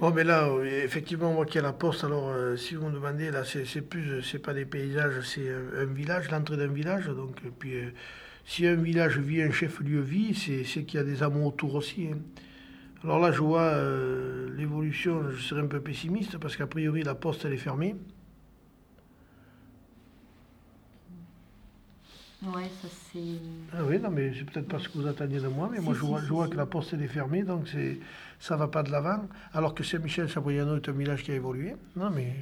Bon, mais là, euh, effectivement, moi qui ai la poste, alors euh, si vous me demandez, là, c'est plus, c'est pas des paysages, c'est un, village, l'entrée d'un village. Donc, puis, euh, si un village vit, un chef-lieu vit, c'est qu'il y a des amours autour aussi. hein. Alors là, je vois l'évolution, je serais un peu pessimiste parce qu'a priori, la poste, elle est fermée. Ouais, ça c'est. Ah oui, non, mais c'est peut-être pas ce que vous attendiez de moi, mais moi je si, vois, si, je vois si. que la poste elle est fermée, donc c'est ça va pas de l'avant. Alors que Saint-Michel-Sabriano est un village qui a évolué. Non, mais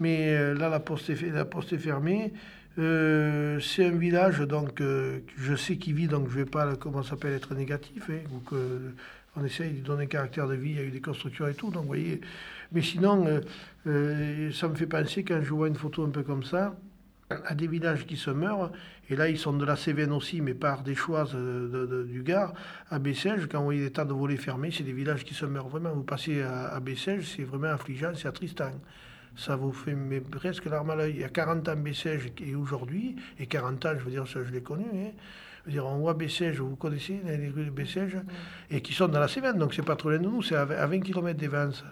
mais euh, là la poste est, fait- la poste est fermée. Euh, c'est un village donc euh, je sais qui vit, donc je vais pas comment ça s'appelle être négatif, hein, ou que on essaye de donner un caractère de vie. Il y a eu des constructions et tout, donc vous voyez. Mais sinon, euh, ça me fait penser quand je vois une photo un peu comme ça à des villages qui se meurent, et là ils sont de la Cévennes aussi, mais par des choix du Gard, à Bessèges, quand vous voyez des tas de volets fermés, c'est des villages qui se meurent vraiment. Vous passez à, à Bessèges, c'est vraiment affligeant, c'est attristant. Ça vous fait mais presque l'arme à l'œil. Il y a 40 ans Bessèges et aujourd'hui, et 40 ans, je veux dire, ça je l'ai connu, hein. Dire, on voit Bessèges, vous connaissez les rues de Bessèges, et qui sont dans la Cévennes, donc c'est pas trop loin de nous, c'est à, à 20 km des Vence.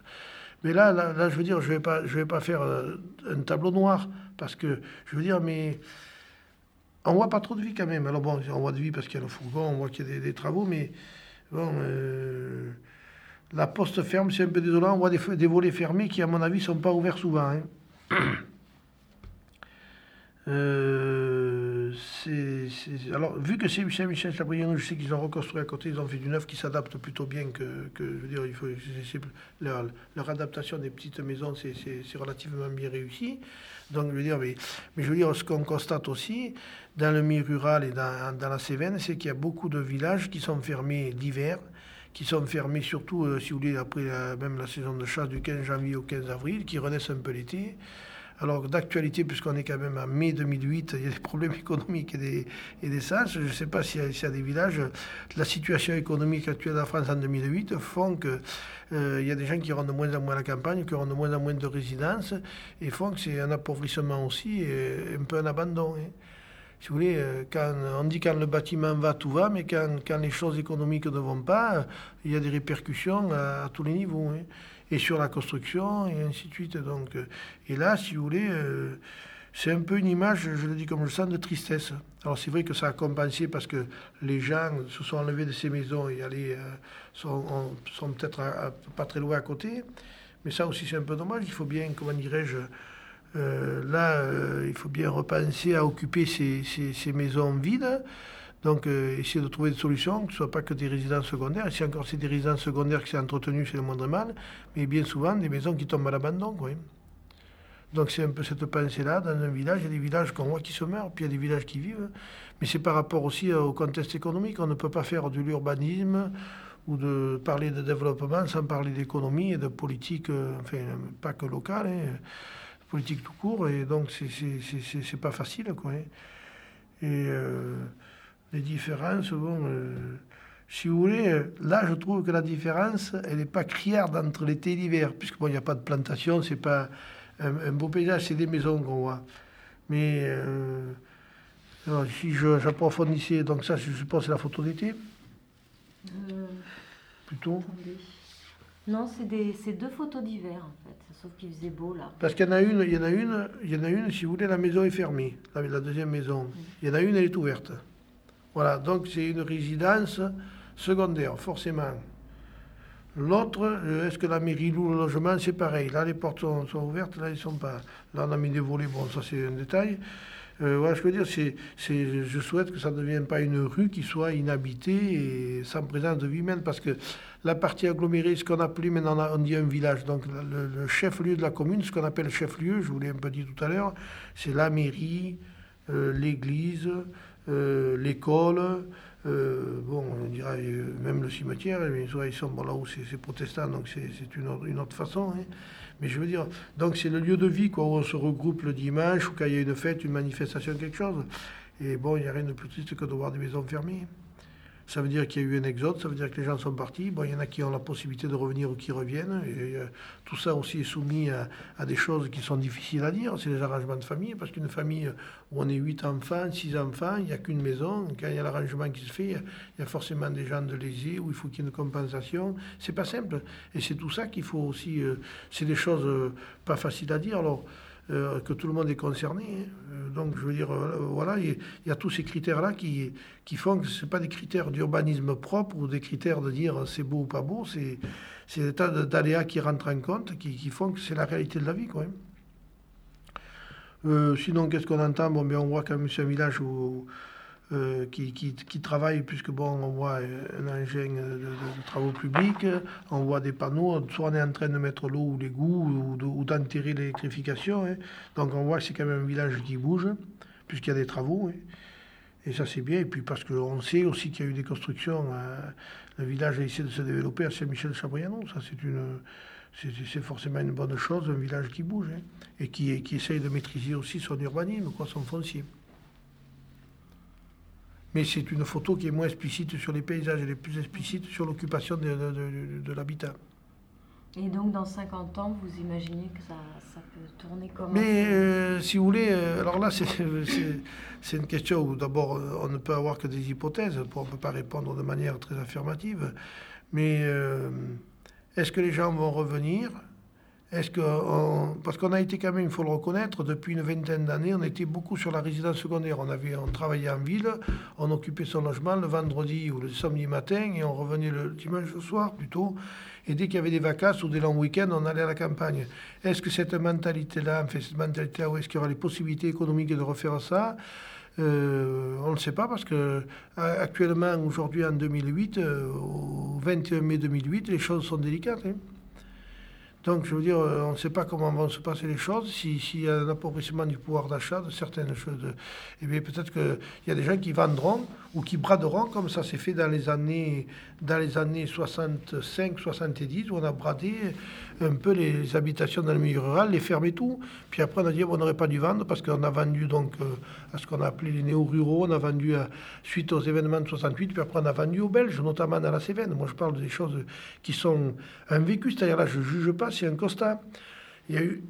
Mais là, là, là, je veux dire, je vais pas, je vais pas faire euh, un tableau noir parce que je veux dire, mais on voit pas trop de vie quand même. Alors bon, on voit de vie parce qu'il y a le fourgon, on voit qu'il y a des, travaux, mais bon, euh, la poste ferme, c'est un peu désolant. On voit des, volets fermés qui, à mon avis, sont pas ouverts souvent. hein. Euh, c'est- alors, vu que c'est Chabriano, je sais qu'ils ont reconstruit à côté, ils ont fait du neuf qui s'adapte plutôt bien que, que, je veux dire, il faut, leur, leur adaptation des petites maisons, c'est- relativement bien réussi. Donc, je dire, mais, mais je veux dire, ce qu'on constate aussi dans le milieu rural et dans, dans la Cévennes, c'est qu'il y a beaucoup de villages qui sont fermés l'hiver, qui sont fermés surtout, euh, si vous voulez, après même la saison de chasse du 15 janvier au 15 avril, qui renaissent un peu l'été. Alors d'actualité, puisqu'on est quand même en mai 2008, il y a des problèmes économiques et des, et des sens. Je ne sais pas s'il y, y a des villages. La situation économique actuelle de la France en 2008 font que euh, il y a des gens qui rendent de moins en moins à la campagne, qui rendent de moins en moins de résidences, et font que c'est un appauvrissement aussi, et un peu un abandon. hein. Si vous voulez, euh, quand, on dit quand le bâtiment va, tout va, mais quand, quand les choses économiques ne vont pas, euh, il y a des répercussions à, tous les niveaux. hein. Et sur la construction, et ainsi de suite. Donc, euh, et là, si vous voulez, c'est un peu une image, je le dis comme je le sens, de tristesse. Alors c'est vrai que ça a compensé parce que les gens se sont enlevés de ces maisons et allaient, sont, ont- sont peut-être pas très loin à côté. Mais ça aussi c'est un peu dommage. Il faut bien, comment dirais-je, euh, là, euh, il faut bien repenser à occuper ces, ces- maisons vides. Donc, euh, essayer de trouver des solutions, que ce ne soit pas que des résidences secondaires. Et si encore c'est des résidences secondaires qui sont entretenues, c'est le moindre mal. Mais bien souvent, des maisons qui tombent à l'abandon. Donc, c'est un peu cette pensée-là. Dans un village, il y a des villages qu'on voit qui se meurent, puis il y a des villages qui vivent. Mais c'est par rapport aussi au contexte économique. On ne peut pas faire de l'urbanisme ou de parler de développement sans parler d'économie et de politique, enfin, pas que locale, hein, politique tout court. Et donc, c'est- pas facile. Quoi, hein. Et euh, les différences, bon, euh, si vous voulez, là, je trouve que la différence, elle n'est pas criarde entre l'été et l'hiver, puisque bon, il n'y a pas de plantation, c'est pas un, un beau paysage, c'est des maisons qu'on voit. Mais euh, alors, si j'approfondissais, donc ça, je suppose, c'est la photo d'été, plutôt? attendez. Non, c'est des, c'est deux photos d'hiver en fait, sauf qu'il faisait beau là. Parce qu'il y en a une, il y en a une, il y en a une, si vous voulez, la maison est fermée, la, la deuxième maison. Il y en a une, elle est ouverte. Voilà, donc c'est une résidence secondaire, forcément. L'autre, euh, est-ce que la mairie loue le logement? C'est pareil. Là, les portes sont, sont ouvertes, là, ils ne sont pas. Là, on a mis des volets, bon, ça c'est un détail. Euh, voilà, je veux dire, je souhaite que ça ne devienne pas une rue qui soit inhabitée et sans présence de vie humaine, parce que la partie agglomérée, ce qu'on appelait maintenant, on dit un village, donc le, chef-lieu de la commune, ce qu'on appelle chef-lieu, je vous l'ai un peu dit tout à l'heure, c'est la mairie, euh, l'église, euh, l'école, bon, on euh, même le cimetière, soit ils sont bon, là où c'est, protestant, donc c'est, c'est une, autre, une autre façon. hein. Mais je veux dire, donc c'est le lieu de vie, quoi, où on se regroupe le dimanche, ou quand il y a une fête, une manifestation, quelque chose. Et bon, il n'y a rien de plus triste que de voir des maisons fermées. Ça veut dire qu'il y a eu un exode, ça veut dire que les gens sont partis. Bon, il y en a qui ont la possibilité de revenir ou qui reviennent. Euh, tout ça aussi est soumis à, des choses qui sont difficiles à dire. C'est les arrangements de famille, parce qu'une famille où on est huit enfants, six enfants, il n'y a qu'une maison. Quand il y a l'arrangement qui se fait, il y a forcément des gens de lésés où il faut qu'il y ait une compensation. C'est pas simple. Et c'est tout ça qu'il faut aussi. Euh, c'est des choses euh, pas faciles à dire. Alors, euh, que tout le monde est concerné. Hein. Euh, donc, je veux dire, euh, voilà, il y, a tous ces critères-là qui, qui font que ce pas des critères d'urbanisme propre ou des critères de dire c'est beau ou pas beau, c'est des tas d'aléas qui rentrent en compte, qui, qui font que c'est la réalité de la vie, quoi. Hein. sinon, qu'est-ce qu'on entend? Bon, bien, on voit quand même c'est un village où euh, qui, qui, qui, travaillent, puisque bon, on voit un engin de, travaux publics, on voit des panneaux, soit on est en train de mettre l'eau ou l'égout ou, d'enterrer l'électrification. Hein. Donc on voit que c'est quand même un village qui bouge, puisqu'il y a des travaux. Hein. Et ça c'est bien. Et puis parce qu'on sait aussi qu'il y a eu des constructions, euh, le village a essayé de se développer à Saint-Michel-Chabrianon. Ça c'est une c'est forcément une bonne chose, un village qui bouge hein, et qui, qui essaye de maîtriser aussi son urbanisme, quoi, son foncier mais c'est une photo qui est moins explicite sur les paysages, elle est plus explicite sur l'occupation de, l'habitat. Et donc, dans 50 ans, vous imaginez que ça, ça peut tourner comment? Mais euh, si vous voulez, euh, alors là, c'est une question où d'abord, euh, on ne peut avoir que des hypothèses, on ne peut pas répondre de manière très affirmative. Mais est-ce que les gens vont revenir? Est-ce que parce qu'on a été quand même, il faut le reconnaître, depuis une vingtaine d'années, on était beaucoup sur la résidence secondaire. On avait, on travaillait en ville, on occupait son logement le vendredi ou le samedi matin et on revenait le dimanche soir plutôt. Et dès qu'il y avait des vacances ou des longs week-ends, on allait à la campagne. Est-ce que cette mentalité-là, fait, cette mentalité-là, est-ce qu'il y aura les possibilités économiques de refaire ça? Euh, on ne sait pas parce que actuellement, aujourd'hui en 2008, euh, au 21 mai 2008, les choses sont délicates. Hein. Donc, je veux dire, euh, on ne sait pas comment vont se passer les choses, s'il y a un appauvrissement du pouvoir d'achat de certaines choses. Eh peut-être qu'il y a des gens qui vendront ou qui braderont, comme ça s'est fait dans les années, dans les années 65-70, où on a bradé un peu les habitations dans le milieu rural, les fermer tout. Puis après, on a dit on n'aurait pas dû vendre parce qu'on a vendu donc euh, à ce qu'on a appelé les néo-ruraux, on a vendu suite aux événements de 68, puis après on a vendu aux Belges, notamment dans la Cévennes. Moi, je parle des choses qui sont un vécu, c'est-à-dire là, je ne juge pas, c'est un constat. Il y a eu.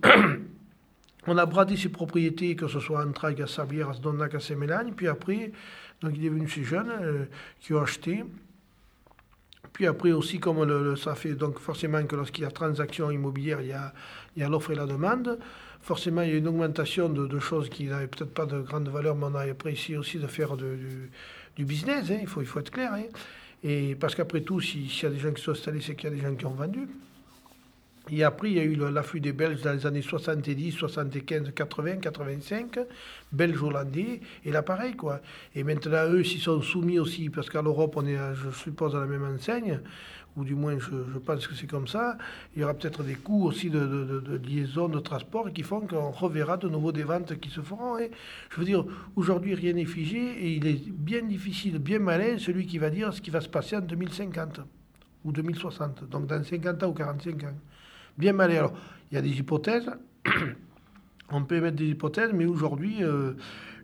On a bradé ses propriétés, que ce soit en Trague, à Sabière, à Sdonnac, à Saint-Mélagne, puis après, donc il est venu ces jeunes euh, qui ont acheté. Puis après aussi, comme le, ça fait donc forcément que lorsqu'il y a transaction immobilière, il y a, l'offre et la demande. Forcément, il y a une augmentation de, choses qui n'avaient peut-être pas de grande valeur, mais on a apprécié aussi de faire du, business, hein, il, faut, être clair. Hein. Et parce qu'après tout, s'il y a des gens qui sont installés, c'est qu'il y a des gens qui ont vendu. Et après, il y a eu l'afflux des Belges dans les années 70, 75, 80, 85, Belges-Hollandais, et là pareil, quoi. Et maintenant, eux, s'ils sont soumis aussi, parce qu'à l'Europe, on est, je suppose, à la même enseigne, ou du moins, je, pense que c'est comme ça, il y aura peut-être des coûts aussi de, de, liaison, de transport, qui font qu'on reverra de nouveau des ventes qui se feront. Et je veux dire, aujourd'hui, rien n'est figé, et il est bien difficile, bien malin, celui qui va dire ce qui va se passer en 2050 ou 2060, donc dans 50 ans ou 45 ans bien mal. Alors, il y a des hypothèses, on peut émettre des hypothèses, mais aujourd'hui, euh,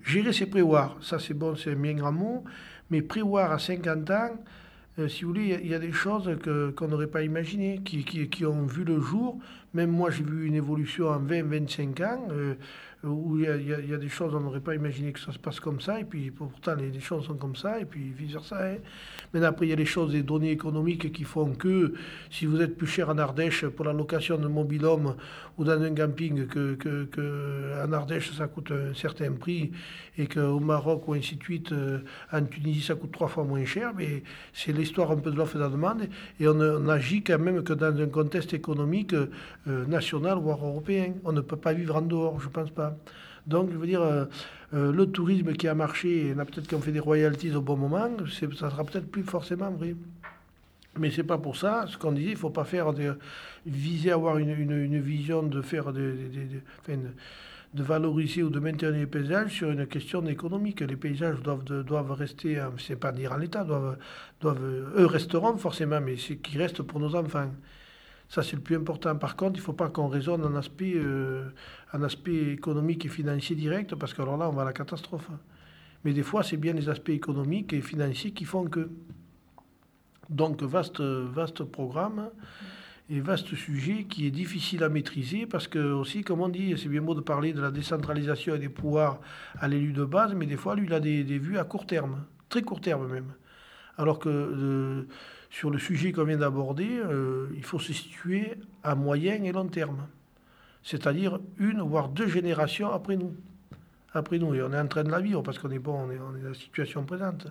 gérer, c'est prévoir. Ça, c'est bon, c'est un bien grand mot, mais prévoir à 50 ans, euh, si vous voulez, il y, a des choses qu'on n'aurait pas imaginées, qui, qui, ont vu le jour. Même moi, j'ai vu une évolution en 20-25 ans. Euh, où il y, a, des choses, on n'aurait pas imaginé que ça se passe comme ça, et puis pourtant les, choses sont comme ça, et puis vice-versa. Hein. Maintenant, après, il y a les choses, des données économiques qui font que si vous êtes plus cher en Ardèche pour la location de mobil-homme ou dans un camping, que, que, en Ardèche, ça coûte un certain prix, et qu'au Maroc ou ainsi de suite, euh, en Tunisie, ça coûte trois fois moins cher, mais c'est l'histoire un peu de l'offre et de la demande, et on, agit quand même que dans un contexte économique euh, national, voire européen. On ne peut pas vivre en dehors, je pense pas. Donc, je veux dire, euh, euh, le tourisme qui a marché, on a peut-être qu'on fait des royalties au bon moment, ça sera peut-être plus forcément vrai. Mais c'est pas pour ça, ce qu'on disait, il faut pas faire viser à avoir une, une, vision de faire de, de, valoriser ou de maintenir les paysages sur une question économique. Les paysages doivent, doivent rester, euh, c'est pas dire en l'état, doivent, doivent, eux resteront forcément, mais c'est qui reste pour nos enfants. Ça, c'est le plus important. Par contre, il ne faut pas qu'on raisonne en aspect, euh, aspect économique et financier direct, parce que alors là, on va à la catastrophe. Mais des fois, c'est bien les aspects économiques et financiers qui font que. Donc vaste, vaste programme et vaste sujet qui est difficile à maîtriser parce que aussi, comme on dit, c'est bien beau de parler de la décentralisation et des pouvoirs à l'élu de base, mais des fois, lui, il a des, vues à court terme, très court terme même. Alors que euh, sur le sujet qu'on vient d'aborder, euh, il faut se situer à moyen et long terme, c'est-à-dire une voire deux générations après nous. Après nous, et on est en train de la vivre parce qu'on est bon, on est, dans la situation présente,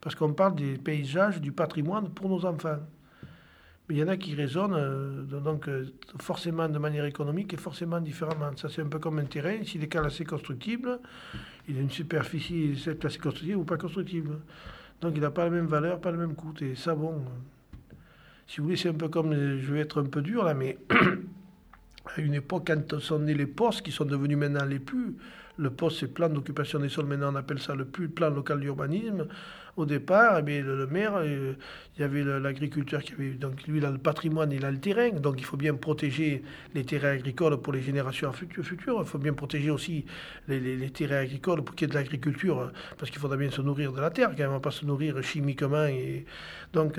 parce qu'on parle des paysages, du patrimoine pour nos enfants. Mais il y en a qui raisonnent euh, donc, euh, forcément de manière économique et forcément différemment. Ça, c'est un peu comme un terrain. S'il est assez constructible, il a une superficie assez constructible ou pas constructible. Donc, il n'a pas la même valeur, pas le même coût. Et ça, bon, si vous voulez, c'est un peu comme, je vais être un peu dur là, mais à une époque, quand sont nés les postes, qui sont devenus maintenant les plus, le poste, c'est plan d'occupation des sols, maintenant on appelle ça le plan local d'urbanisme au départ, eh le, maire, euh, il y avait l'agriculteur qui avait. Donc lui, il a le patrimoine, il a le terrain. Donc il faut bien protéger les terrains agricoles pour les générations futures. Il faut bien protéger aussi les, terrains agricoles pour qu'il y ait de l'agriculture, parce qu'il faudra bien se nourrir de la terre, quand même, pas se nourrir chimiquement. Et donc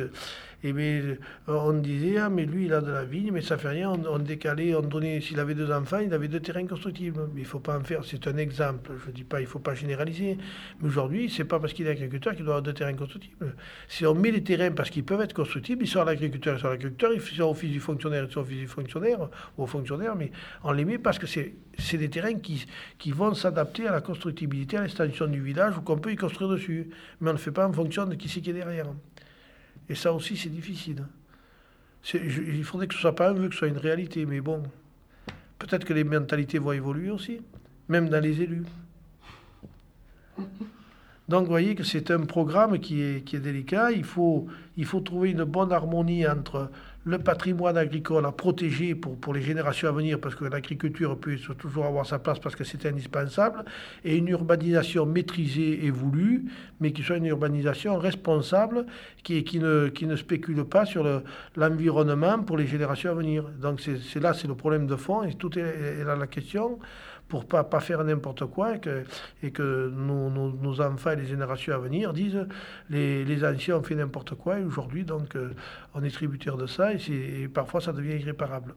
et mais, euh, on disait, ah, mais lui, il a de la vigne, mais ça fait rien. On, décalait, on donnait, s'il avait deux enfants, il avait deux terrains constructibles. Mais il ne faut pas en faire, c'est un exemple. Je ne dis pas, il ne faut pas généraliser. Mais aujourd'hui, c'est pas parce qu'il est agriculteur qu'il doit avoir deux terrains constructibles. Si on met les terrains parce qu'ils peuvent être constructibles, ils sont l'agriculteur, ils sont l'agriculteur, ils sont au fils du fonctionnaire, ils sont au fils du fonctionnaire, ou au fonctionnaire, mais on les met parce que c'est, des terrains qui, qui vont s'adapter à la constructibilité, à l'extension du village, ou qu'on peut y construire dessus. Mais on ne fait pas en fonction de qui c'est qui est derrière. Et ça aussi, c'est difficile. il faudrait que ce soit pas un vœu, que ce soit une réalité. Mais bon, peut-être que les mentalités vont évoluer aussi, même dans les élus. Donc, vous voyez que c'est un programme qui est, qui est délicat. Il faut, il faut trouver une bonne harmonie entre le patrimoine agricole à protéger pour, pour les générations à venir, parce que l'agriculture peut toujours avoir sa place parce que c'est indispensable, et une urbanisation maîtrisée et voulue, mais qui soit une urbanisation responsable, qui, qui, ne, qui ne spécule pas sur l'environnement pour les générations à venir. Donc c'est là, c'est le problème de fond, et tout est, là la question pour pas, pas faire n'importe quoi et que, et que nos, enfants et les générations à venir disent les, anciens ont fait n'importe quoi et aujourd'hui donc euh, on est tributaire de ça et parfois ça devient irréparable.